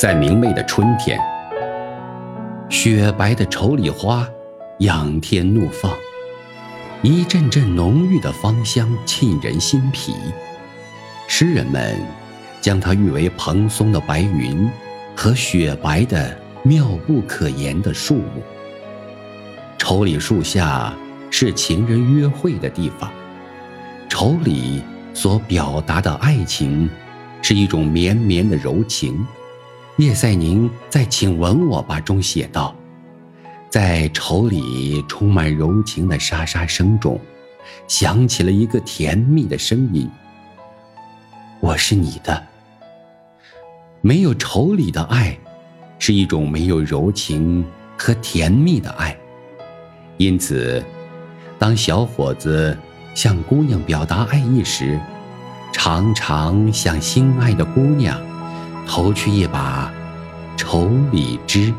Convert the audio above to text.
在明媚的春天，雪白的丑李花仰天怒放，一阵阵浓郁的芳香沁人心脾。诗人们将它誉为蓬松的白云和雪白的妙不可言的树木。丑李树下是情人约会的地方，丑李所表达的爱情是一种绵绵的柔情。叶赛宁在《请吻我吧》中写道：“在愁里充满柔情的沙沙声中，响起了一个甜蜜的声音。我是你的。没有愁里的爱，是一种没有柔情和甜蜜的爱。因此，当小伙子向姑娘表达爱意时，常常向心爱的姑娘。”投去一把愁李枝。